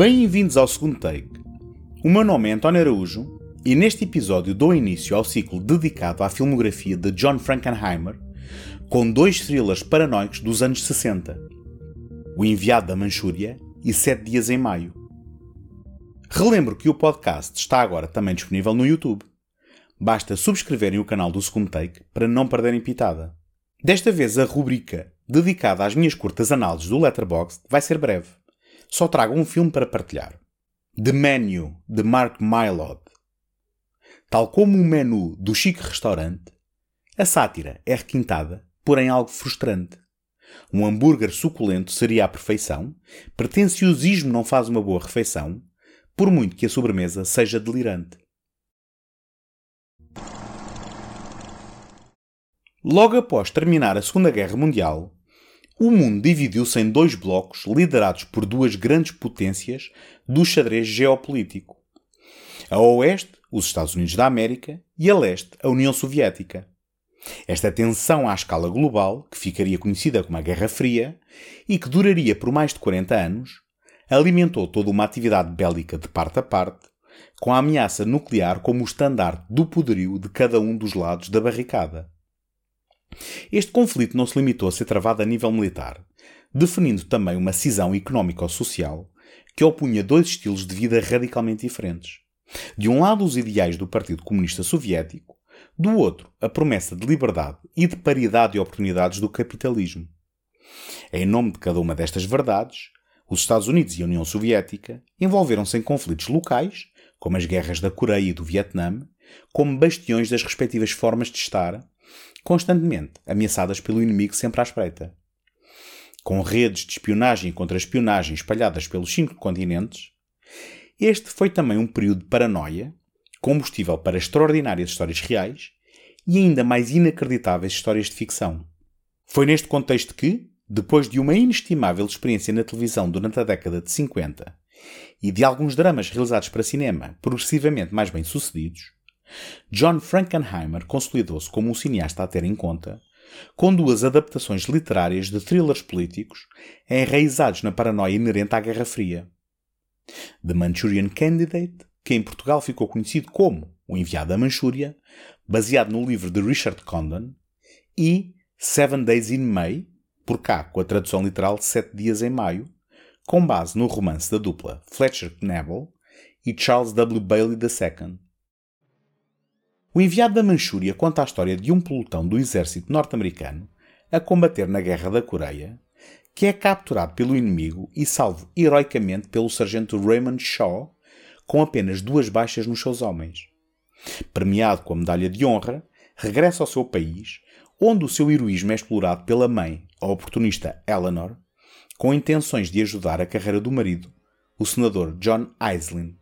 Bem-vindos ao segundo take. O meu nome é António Araújo e neste episódio dou início ao ciclo dedicado à filmografia de John Frankenheimer, com dois thrillers paranoicos dos anos 60: O Enviado da Manchúria e Sete Dias em Maio. Relembro que o podcast está agora também disponível no YouTube. Basta subscreverem o canal do segundo take para não perderem pitada. Desta vez a rubrica dedicada às minhas curtas análises do Letterboxd vai ser breve. Só trago um filme para partilhar. The Menu, de Mark Mylod. Tal como o menu do chique restaurante, a sátira é requintada, porém algo frustrante. Um hambúrguer suculento seria a perfeição, pretenciosismo não faz uma boa refeição, por muito que a sobremesa seja delirante. Logo após terminar a Segunda Guerra Mundial, o mundo dividiu-se em dois blocos liderados por duas grandes potências do xadrez geopolítico. A oeste, os Estados Unidos da América, e a leste, a União Soviética. Esta tensão à escala global, que ficaria conhecida como a Guerra Fria e que duraria por mais de 40 anos, alimentou toda uma atividade bélica de parte a parte, com a ameaça nuclear como o estandarte do poderio de cada um dos lados da barricada. Este conflito não se limitou a ser travado a nível militar, definindo também uma cisão económico-social que opunha dois estilos de vida radicalmente diferentes. De um lado, os ideais do Partido Comunista Soviético, do outro, a promessa de liberdade e de paridade de oportunidades do capitalismo. Em nome de cada uma destas verdades, os Estados Unidos e a União Soviética envolveram-se em conflitos locais, como as guerras da Coreia e do Vietnã, como bastiões das respectivas formas de estar constantemente ameaçadas pelo inimigo sempre à espreita. Com redes de espionagem e contra-espionagem espalhadas pelos cinco continentes, este foi também um período de paranoia, combustível para extraordinárias histórias reais e ainda mais inacreditáveis histórias de ficção. Foi neste contexto que, depois de uma inestimável experiência na televisão durante a década de 50 e de alguns dramas realizados para cinema progressivamente mais bem-sucedidos, John Frankenheimer consolidou-se como um cineasta a ter em conta, com duas adaptações literárias de thrillers políticos enraizados na paranoia inerente à Guerra Fria. The Manchurian Candidate, que em Portugal ficou conhecido como O Enviado à Manchúria, baseado no livro de Richard Condon, e Seven Days in May, por cá com a tradução literal Sete Dias em Maio, com base no romance da dupla Fletcher Knebel e Charles W. Bailey II. O enviado da Manchúria conta a história de um pelotão do exército norte-americano a combater na Guerra da Coreia, que é capturado pelo inimigo e salvo heroicamente pelo sargento Raymond Shaw, com apenas duas baixas nos seus homens. Premiado com a Medalha de Honra, regressa ao seu país, onde o seu heroísmo é explorado pela mãe, a oportunista Eleanor, com intenções de ajudar a carreira do marido, o senador John Iselin.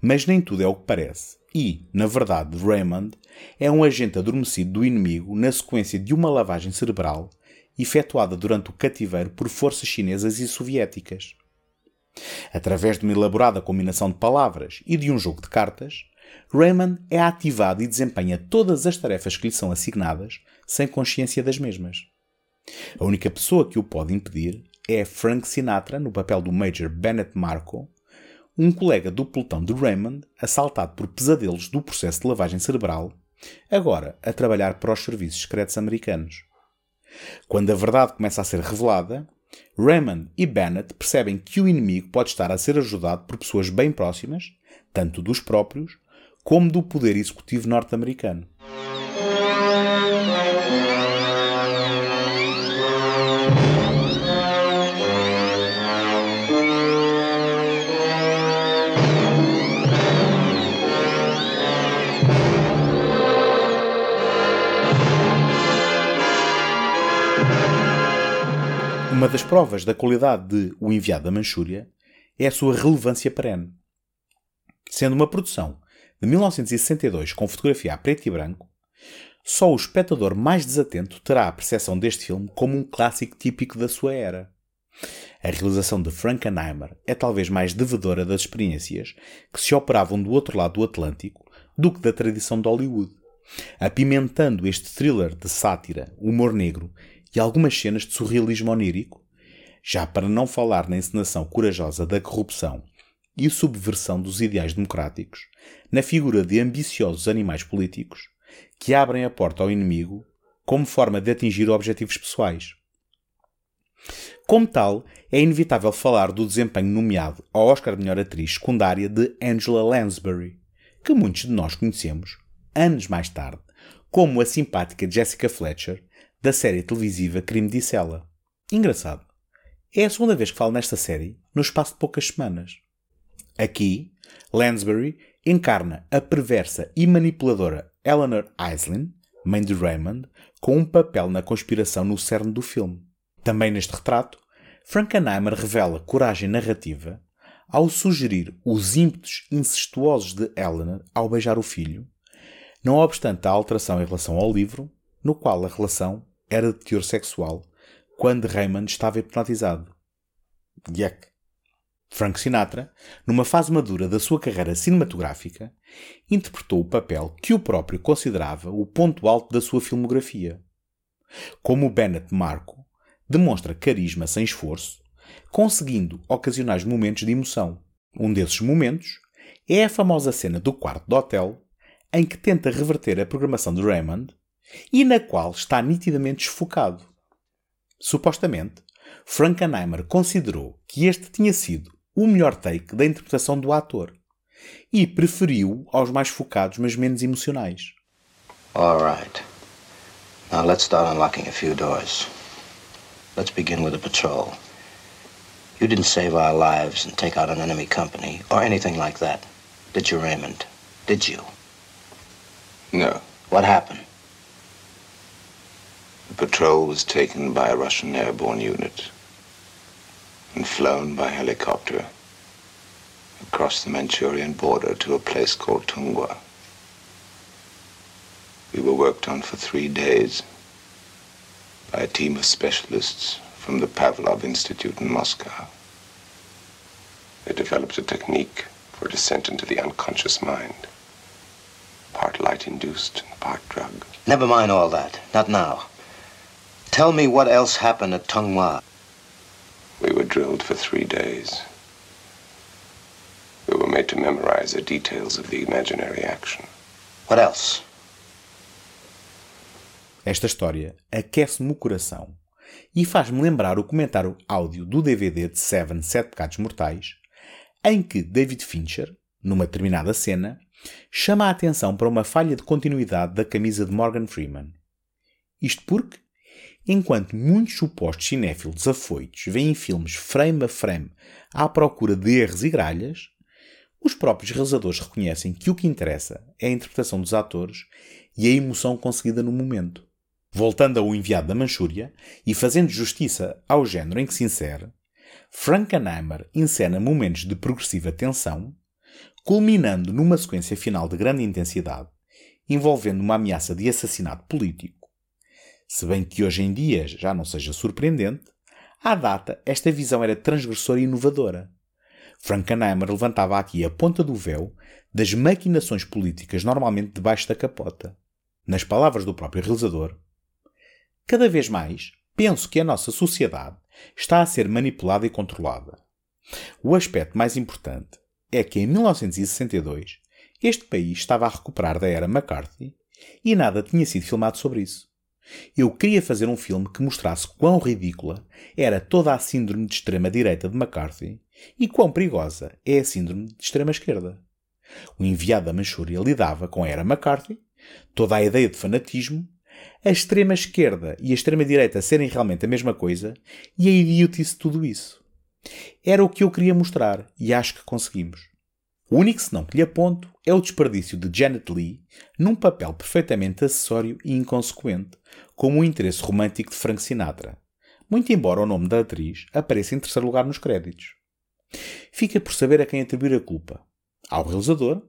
Mas nem tudo é o que parece e, na verdade, Raymond é um agente adormecido do inimigo na sequência de uma lavagem cerebral efetuada durante o cativeiro por forças chinesas e soviéticas. Através de uma elaborada combinação de palavras e de um jogo de cartas, Raymond é ativado e desempenha todas as tarefas que lhe são assignadas sem consciência das mesmas. A única pessoa que o pode impedir é Frank Sinatra, no papel do Major Bennett Marco, um colega do pelotão de Raymond, assaltado por pesadelos do processo de lavagem cerebral, agora a trabalhar para os serviços secretos americanos. Quando a verdade começa a ser revelada, Raymond e Bennett percebem que o inimigo pode estar a ser ajudado por pessoas bem próximas, tanto dos próprios como do poder executivo norte-americano. Uma das provas da qualidade de O Enviado da Manchúria é a sua relevância perene. Sendo uma produção de 1962 com fotografia a preto e branco, só o espectador mais desatento terá a percepção deste filme como um clássico típico da sua era. A realização de Frankenheimer é talvez mais devedora das experiências que se operavam do outro lado do Atlântico do que da tradição de Hollywood, apimentando este thriller de sátira, humor negro e algumas cenas de surrealismo onírico, já para não falar na encenação corajosa da corrupção e subversão dos ideais democráticos, na figura de ambiciosos animais políticos que abrem a porta ao inimigo como forma de atingir objetivos pessoais. Como tal, é inevitável falar do desempenho nomeado ao Oscar Melhor Atriz Secundária de Angela Lansbury, que muitos de nós conhecemos, anos mais tarde, como a simpática Jessica Fletcher, da série televisiva Crime de Cela. Engraçado. É a segunda vez que falo nesta série, no espaço de poucas semanas. Aqui, Lansbury encarna a perversa e manipuladora Eleanor Islin, mãe de Raymond, com um papel na conspiração no cerne do filme. Também neste retrato, Frankenheimer revela coragem narrativa ao sugerir os ímpetos incestuosos de Eleanor ao beijar o filho, não obstante a alteração em relação ao livro, no qual a relação era de teor sexual, quando Raymond estava hipnotizado. Yuck. Frank Sinatra, numa fase madura da sua carreira cinematográfica, interpretou o papel que o próprio considerava o ponto alto da sua filmografia. Como Bennett Marco, demonstra carisma sem esforço, conseguindo ocasionais momentos de emoção. Um desses momentos é a famosa cena do quarto do hotel, em que tenta reverter a programação de Raymond e na qual está nitidamente desfocado. Supostamente, Frankenheimer considerou que este tinha sido o melhor take da interpretação do ator e preferiu aos mais focados, mas menos emocionais. All right. Now let's start unlocking a few doors. Let's begin with the patrol. You didn't save our lives and take out an enemy company or anything like that, did you, Raymond? Did you? No. What happened? The patrol was taken by a Russian airborne unit and flown by helicopter across the Manchurian border to a place called Tungwa. We were worked on for three days by a team of specialists from the Pavlov Institute in Moscow. They developed a technique for descent into the unconscious mind, part light-induced and part drug. Never mind all that. Not now. Tell me what else happened at Tongwa. We were drilled for three days. We were made to memorize the details of the imaginary action. What else? Esta história aquece-me o coração e faz-me lembrar o comentário áudio do DVD de Seven, Sete Pecados Mortais, em que David Fincher, numa determinada cena, chama a atenção para uma falha de continuidade da camisa de Morgan Freeman. Isto porque, enquanto muitos supostos cinéfilos afoitos veem filmes frame a frame à procura de erros e gralhas, os próprios realizadores reconhecem que o que interessa é a interpretação dos atores e a emoção conseguida no momento. Voltando ao enviado da Manchúria e fazendo justiça ao género em que se insere, Frankenheimer encena momentos de progressiva tensão, culminando numa sequência final de grande intensidade, envolvendo uma ameaça de assassinato político. Se bem que hoje em dia já não seja surpreendente, à data esta visão era transgressora e inovadora. Frankenheimer levantava aqui a ponta do véu das maquinações políticas normalmente debaixo da capota. Nas palavras do próprio realizador, Cada vez mais, penso que a nossa sociedade está a ser manipulada e controlada. O aspecto mais importante é que em 1962 este país estava a recuperar da era McCarthy e nada tinha sido filmado sobre isso. Eu queria fazer um filme que mostrasse quão ridícula era toda a síndrome de extrema-direita de McCarthy e quão perigosa é a síndrome de extrema-esquerda. O enviado da Manchúria lidava com a era McCarthy, toda a ideia de fanatismo a extrema-esquerda e a extrema-direita serem realmente a mesma coisa e a idiotice de tudo isso. Era o que eu queria mostrar e acho que conseguimos. O único senão que lhe aponto é o desperdício de Janet Leigh num papel perfeitamente acessório e inconsequente, como o interesse romântico de Frank Sinatra, muito embora o nome da atriz apareça em terceiro lugar nos créditos. Fica por saber a quem atribuir a culpa. Ao realizador,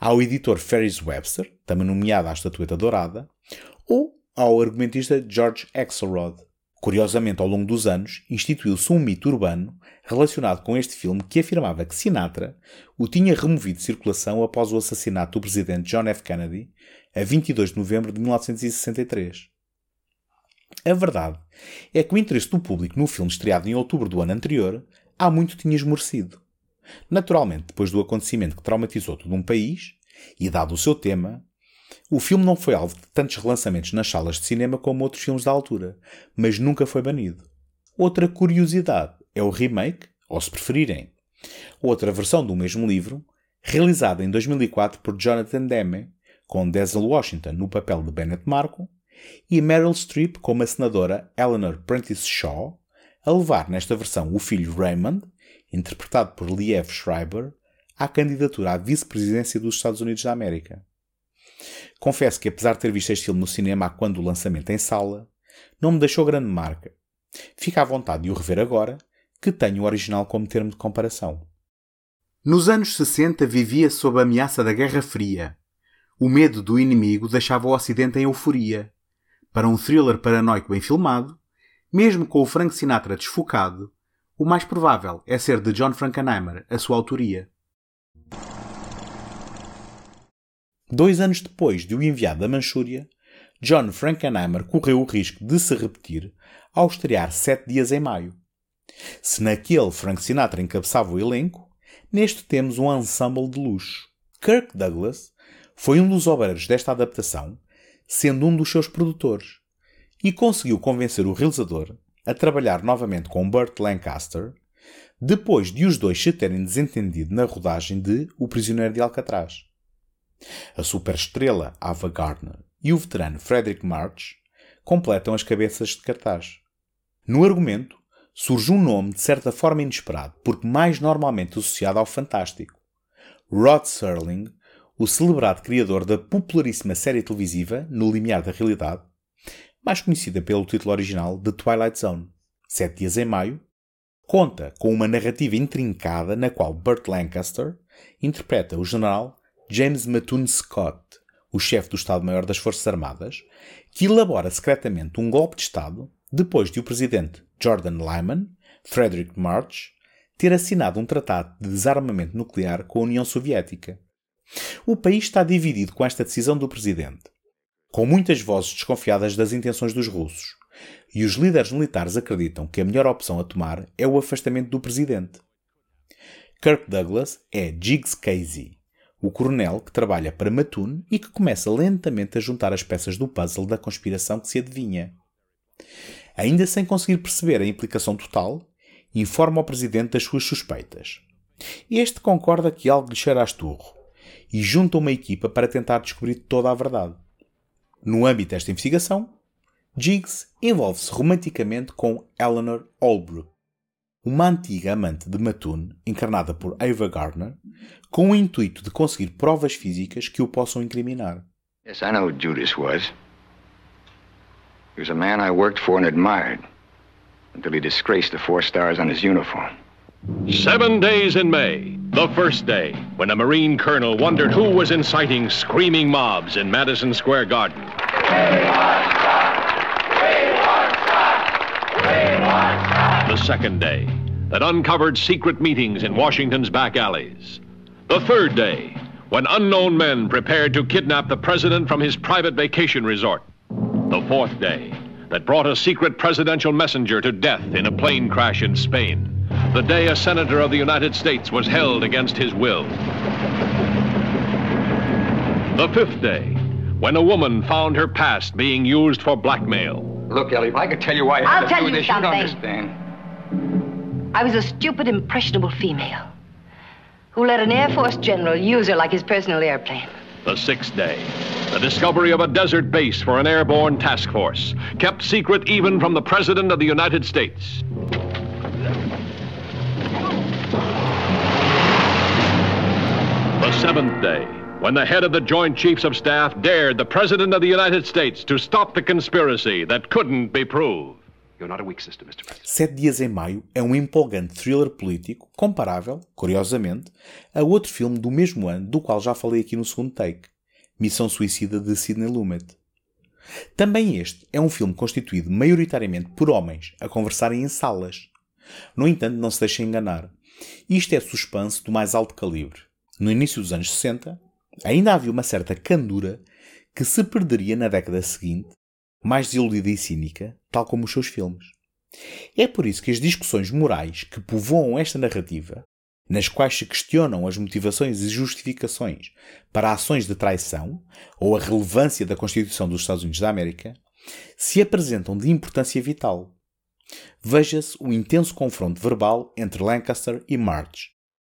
ao editor Ferris Webster, também nomeado à estatueta dourada, ou ao argumentista George Axelrod. Curiosamente, ao longo dos anos, instituiu-se um mito urbano relacionado com este filme que afirmava que Sinatra o tinha removido de circulação após o assassinato do presidente John F. Kennedy, a 22 de novembro de 1963. A verdade é que o interesse do público no filme estreado em outubro do ano anterior há muito tinha esmorecido. Naturalmente, depois do acontecimento que traumatizou todo um país, e dado o seu tema, o filme não foi alvo de tantos relançamentos nas salas de cinema como outros filmes da altura, mas nunca foi banido. Outra curiosidade é o remake, ou se preferirem, outra versão do mesmo livro, realizada em 2004 por Jonathan Demme, com Denzel Washington no papel de Bennett Marco e Meryl Streep como a senadora Eleanor Prentice Shaw, a levar nesta versão o filho Raymond, interpretado por Liev Schreiber, à candidatura à vice-presidência dos Estados Unidos da América. Confesso que, apesar de ter visto este filme no cinema quando o lançamento em sala, não me deixou grande marca. Fica à vontade de o rever agora, que tenho o original como termo de comparação. Nos anos 60 vivia sob a ameaça da Guerra Fria. O medo do inimigo deixava o Ocidente em euforia. Para um thriller paranoico bem filmado, mesmo com o Frank Sinatra desfocado, o mais provável é ser de John Frankenheimer a sua autoria. Dois anos depois de o enviar da Manchúria, John Frankenheimer correu o risco de se repetir ao estrear Sete Dias em Maio. Se naquele Frank Sinatra encabeçava o elenco, neste temos um ensemble de luxo. Kirk Douglas foi um dos obreiros desta adaptação, sendo um dos seus produtores, e conseguiu convencer o realizador a trabalhar novamente com Burt Lancaster, depois de os dois se terem desentendido na rodagem de O Prisioneiro de Alcatraz. A superestrela Ava Gardner e o veterano Frederick March completam as cabeças de cartaz. No argumento, surge um nome de certa forma inesperado, porque mais normalmente associado ao fantástico. Rod Serling, o celebrado criador da popularíssima série televisiva No Limiar da Realidade, mais conhecida pelo título original de Twilight Zone, Sete Dias em Maio, conta com uma narrativa intrincada na qual Burt Lancaster interpreta o general James Mattoon Scott, o chefe do Estado-Maior das Forças Armadas, que elabora secretamente um golpe de Estado depois de o presidente Jordan Lyman, Frederick March, ter assinado um tratado de desarmamento nuclear com a União Soviética. O país está dividido com esta decisão do presidente, com muitas vozes desconfiadas das intenções dos russos, e os líderes militares acreditam que a melhor opção a tomar é o afastamento do presidente. Kirk Douglas é Jiggs Casey, o coronel que trabalha para Mattoon e que começa lentamente a juntar as peças do puzzle da conspiração que se adivinha. Ainda sem conseguir perceber a implicação total, informa ao presidente das suas suspeitas. Este concorda que algo lhe cheira a esturro e junta uma equipa para tentar descobrir toda a verdade. No âmbito desta investigação, Jiggs envolve-se romanticamente com Eleanor Holbrook, uma antiga amante de Mattoon, encarnada por Ava Gardner, com o intuito de conseguir provas físicas que o possam incriminar. Yes, I know who Judas was. He was a man I worked for and admired until he disgraced the four stars on his uniform. Seven days in May, the first day, when a Marine colonel wondered who was inciting screaming mobs in Madison Square Garden. Second day, that uncovered secret meetings in Washington's back alleys. The third day, when unknown men prepared to kidnap the president from his private vacation resort. The fourth day, that brought a secret presidential messenger to death in a plane crash in Spain. The day a senator of the United States was held against his will. The fifth day, when a woman found her past being used for blackmail. Look, Ellie, if I could tell you why I I'll had to tell do you this, something. you'd understand. I was a stupid, impressionable female who let an Air Force general use her like his personal airplane. The sixth day, the discovery of a desert base for an airborne task force, kept secret even from the President of the United States. The seventh day, when the head of the Joint Chiefs of Staff dared the President of the United States to stop the conspiracy that couldn't be proved. Sete Dias em Maio é um empolgante thriller político comparável, curiosamente, a outro filme do mesmo ano do qual já falei aqui no segundo take, Missão Suicida de Sidney Lumet. Também este é um filme constituído maioritariamente por homens a conversarem em salas. No entanto, não se deixem enganar. Isto é suspense do mais alto calibre. No início dos anos 60, ainda havia uma certa candura que se perderia na década seguinte, mais desiludida e cínica, tal como os seus filmes. É por isso que as discussões morais que povoam esta narrativa, nas quais se questionam as motivações e justificações para ações de traição ou a relevância da Constituição dos Estados Unidos da América, se apresentam de importância vital. Veja-se o intenso confronto verbal entre Lancaster e March,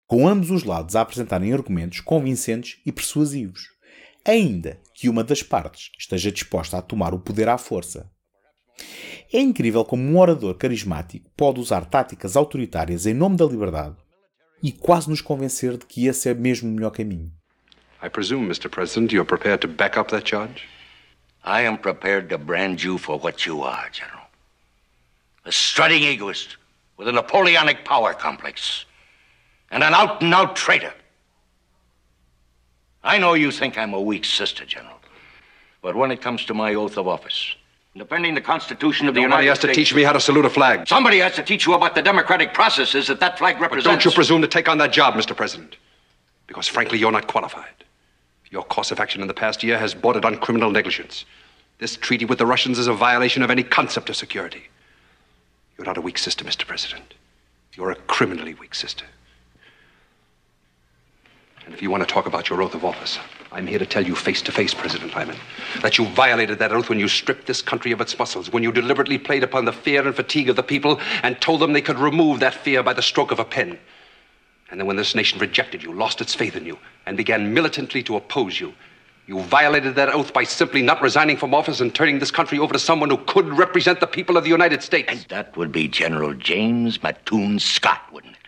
com ambos os lados a apresentarem argumentos convincentes e persuasivos, ainda que uma das partes esteja disposta a tomar o poder à força. É incrível como um orador carismático pode usar táticas autoritárias em nome da liberdade e quase nos convencer de que esse é mesmo o melhor caminho. I presume, Mr. President, you're prepared to back up that charge? I am prepared to brand you for what you are, General. A strutting egoist with a Napoleonic power complex. And an out and out traitor. I know you think I'm a weak sister, General. But when it comes to my oath of office, defending the Constitution of the Nobody United has to States. teach me how to salute a flag. Somebody has to teach you about the democratic processes that that flag But represents. don't you presume to take on that job, Mr. President. Because frankly, you're not qualified. Your course of action in the past year has bordered on criminal negligence. This treaty with the Russians is a violation of any concept of security. You're not a weak sister, Mr. President. You're a criminally weak sister. And if you want to talk about your oath of office, I'm here to tell you face to face, President Lyman, that you violated that oath when you stripped this country of its muscles, when you deliberately played upon the fear and fatigue of the people and told them they could remove that fear by the stroke of a pen. And then when this nation rejected you, lost its faith in you, and began militantly to oppose you, you violated that oath by simply not resigning from office and turning this country over to someone who could represent the people of the United States. And that would be General James Mattoon Scott, wouldn't it?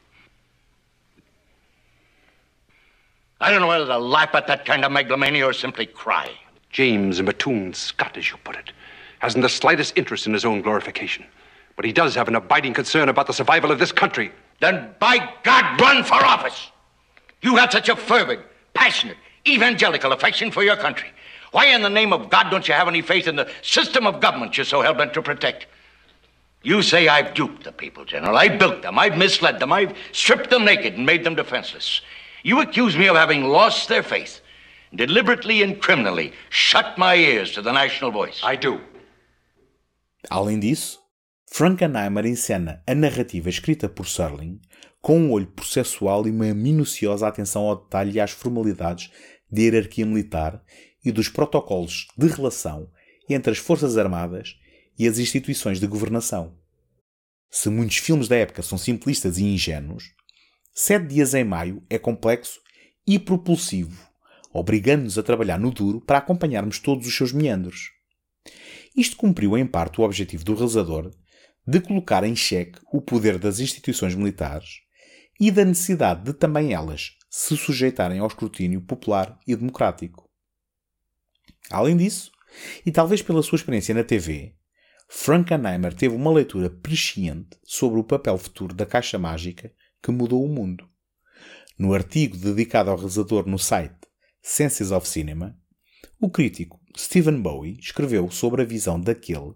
I don't know whether to laugh at that kind of megalomania or simply cry. James Mattoon Scott, as you put it, hasn't the slightest interest in his own glorification. But he does have an abiding concern about the survival of this country. Then, by God, run for office. You have such a fervid, passionate, evangelical affection for your country. Why, in the name of God, don't you have any faith in the system of government you're so hell bent to protect? You say I've duped the people, General. I built them. I've misled them. I've stripped them naked and made them defenseless. You accuse me of having lost their faith, deliberately and criminally shut my ears to the national voice. I do. Além disso, Frankenheimer encena a narrativa escrita por Serling com um olho processual e uma minuciosa atenção ao detalhe e às formalidades de hierarquia militar e dos protocolos de relação entre as Forças Armadas e as instituições de governação. Se muitos filmes da época são simplistas e ingênuos, Sete Dias em Maio é complexo e propulsivo, obrigando-nos a trabalhar no duro para acompanharmos todos os seus meandros. Isto cumpriu em parte o objetivo do realizador de colocar em xeque o poder das instituições militares e da necessidade de também elas se sujeitarem ao escrutínio popular e democrático. Além disso, e talvez pela sua experiência na TV, Frankenheimer teve uma leitura presciente sobre o papel futuro da caixa mágica que mudou o mundo. No artigo dedicado ao realizador no site Senses of Cinema, o crítico Stephen Bowie escreveu sobre a visão daquele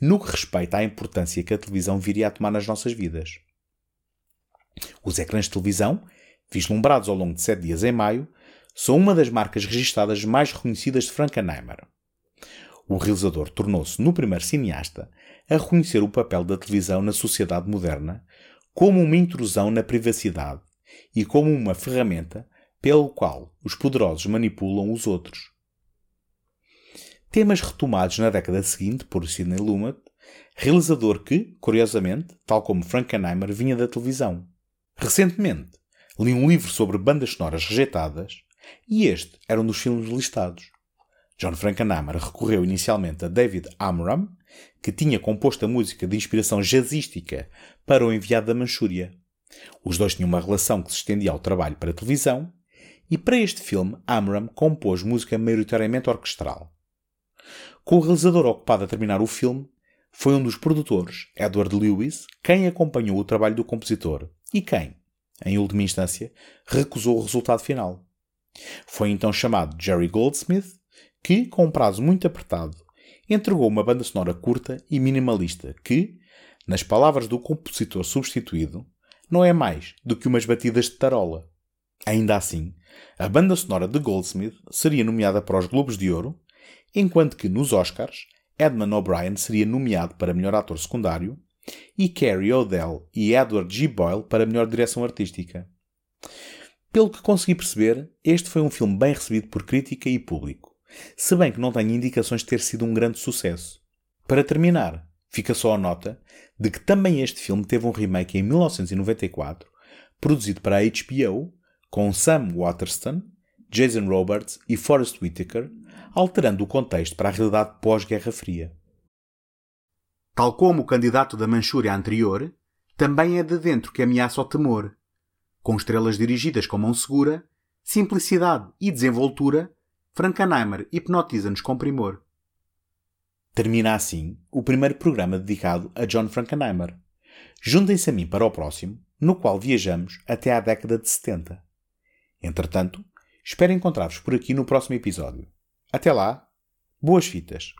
no que respeita à importância que a televisão viria a tomar nas nossas vidas. Os ecrãs de televisão, vislumbrados ao longo de sete dias em maio, são uma das marcas registadas mais reconhecidas de Frankenheimer. O realizador tornou-se no primeiro cineasta a reconhecer o papel da televisão na sociedade moderna como uma intrusão na privacidade e como uma ferramenta pelo qual os poderosos manipulam os outros. Temas retomados na década seguinte por Sidney Lumet, realizador que, curiosamente, tal como Frankenheimer, vinha da televisão. Recentemente, li um livro sobre bandas sonoras rejeitadas e este era um dos filmes listados. John Frankenheimer recorreu inicialmente a David Amram, que tinha composto a música de inspiração jazzística para o enviado da Manchúria. Os dois tinham uma relação que se estendia ao trabalho para televisão, e para este filme Amram compôs música maioritariamente orquestral. Com o realizador ocupado a terminar o filme, foi um dos produtores, Edward Lewis, quem acompanhou o trabalho do compositor e quem, em última instância, recusou o resultado final. Foi então chamado Jerry Goldsmith, que, com um prazo muito apertado, entregou uma banda sonora curta e minimalista que, nas palavras do compositor substituído, não é mais do que umas batidas de tarola. Ainda assim, a banda sonora de Goldsmith seria nomeada para os Globos de Ouro, enquanto que nos Oscars Edmund O'Brien seria nomeado para melhor ator secundário e Carrie O'Dell e Edward G. Boyle para melhor direção artística. Pelo que consegui perceber, este foi um filme bem recebido por crítica e público, se bem que não tenho indicações de ter sido um grande sucesso. Para terminar, fica só a nota de que também este filme teve um remake em 1994, produzido para a HBO, com Sam Waterston, Jason Roberts e Forrest Whitaker, alterando o contexto para a realidade pós-Guerra Fria. Tal como o candidato da Manchúria anterior, também é de dentro que ameaça o temor. Com estrelas dirigidas com mão segura, simplicidade e desenvoltura, Frankenheimer hipnotiza-nos com primor. Termina assim o primeiro programa dedicado a John Frankenheimer. Juntem-se a mim para o próximo, no qual viajamos até à década de 70. Entretanto, espero encontrar-vos por aqui no próximo episódio. Até lá, boas fitas!